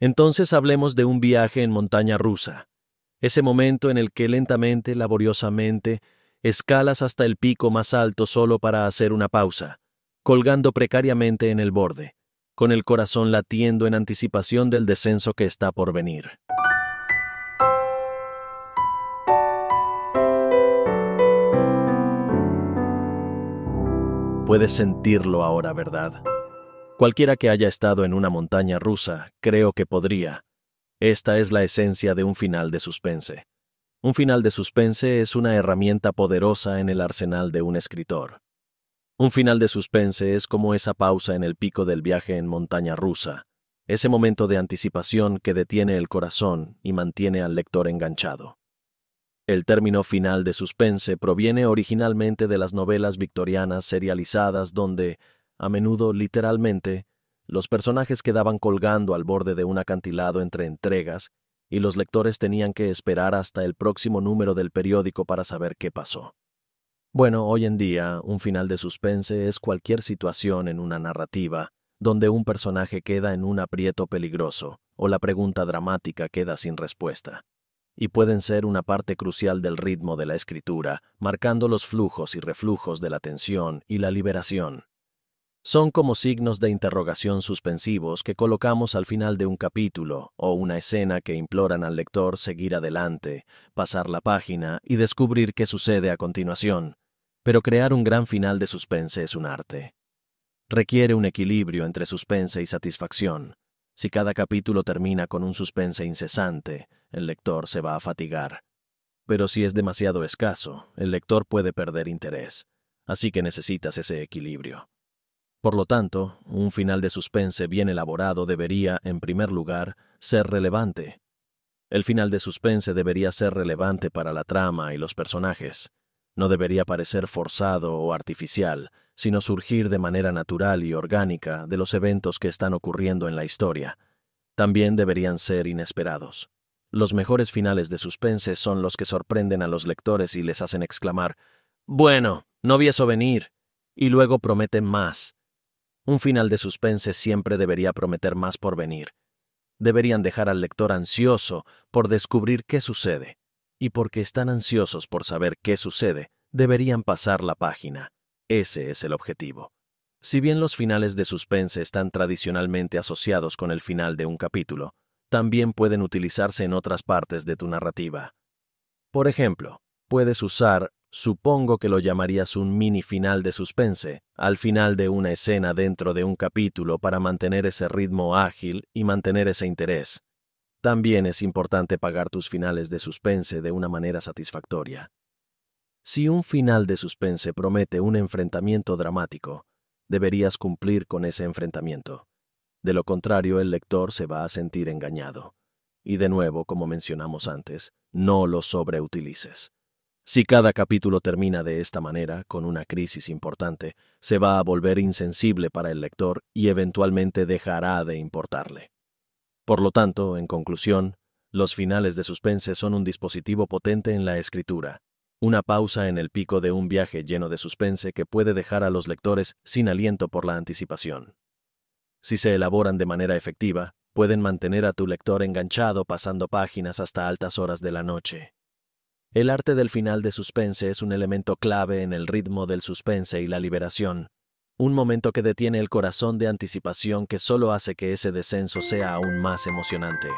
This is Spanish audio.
Entonces hablemos de un viaje en montaña rusa, ese momento en el que lentamente, laboriosamente, escalas hasta el pico más alto solo para hacer una pausa, colgando precariamente en el borde, con el corazón latiendo en anticipación del descenso que está por venir. Puedes sentirlo ahora, ¿verdad? Cualquiera que haya estado en una montaña rusa, creo que podría. Esta es la esencia de un final de suspense. Un final de suspense es una herramienta poderosa en el arsenal de un escritor. Un final de suspense es como esa pausa en el pico del viaje en montaña rusa, ese momento de anticipación que detiene el corazón y mantiene al lector enganchado. El término final de suspense proviene originalmente de las novelas victorianas serializadas donde, a menudo literalmente, los personajes quedaban colgando al borde de un acantilado entre entregas y los lectores tenían que esperar hasta el próximo número del periódico para saber qué pasó. Bueno, hoy en día, un final de suspense es cualquier situación en una narrativa donde un personaje queda en un aprieto peligroso o la pregunta dramática queda sin respuesta y pueden ser una parte crucial del ritmo de la escritura, marcando los flujos y reflujos de la tensión y la liberación. Son como signos de interrogación suspensivos que colocamos al final de un capítulo o una escena que imploran al lector seguir adelante, pasar la página y descubrir qué sucede a continuación. Pero crear un gran final de suspense es un arte. Requiere un equilibrio entre suspense y satisfacción. Si cada capítulo termina con un suspense incesante, el lector se va a fatigar. Pero si es demasiado escaso, el lector puede perder interés. Así que necesitas ese equilibrio. Por lo tanto, un final de suspense bien elaborado debería, en primer lugar, ser relevante. El final de suspense debería ser relevante para la trama y los personajes. No debería parecer forzado o artificial, sino surgir de manera natural y orgánica de los eventos que están ocurriendo en la historia. También deberían ser inesperados. Los mejores finales de suspense son los que sorprenden a los lectores y les hacen exclamar Bueno, no vi eso venir. y luego prometen más. Un final de suspense siempre debería prometer más por venir. Deberían dejar al lector ansioso por descubrir qué sucede, y porque están ansiosos por saber qué sucede, deberían pasar la página. Ese es el objetivo. Si bien los finales de suspense están tradicionalmente asociados con el final de un capítulo, también pueden utilizarse en otras partes de tu narrativa. Por ejemplo, puedes usar, supongo que lo llamarías un mini final de suspense, al final de una escena dentro de un capítulo para mantener ese ritmo ágil y mantener ese interés. También es importante pagar tus finales de suspense de una manera satisfactoria. Si un final de suspense promete un enfrentamiento dramático, deberías cumplir con ese enfrentamiento. De lo contrario, el lector se va a sentir engañado. Y de nuevo, como mencionamos antes, no lo sobreutilices. Si cada capítulo termina de esta manera, con una crisis importante, se va a volver insensible para el lector y eventualmente dejará de importarle. Por lo tanto, en conclusión, los finales de suspense son un dispositivo potente en la escritura, una pausa en el pico de un viaje lleno de suspense que puede dejar a los lectores sin aliento por la anticipación si se elaboran de manera efectiva, pueden mantener a tu lector enganchado pasando páginas hasta altas horas de la noche. El arte del final de suspense es un elemento clave en el ritmo del suspense y la liberación, un momento que detiene el corazón de anticipación que solo hace que ese descenso sea aún más emocionante.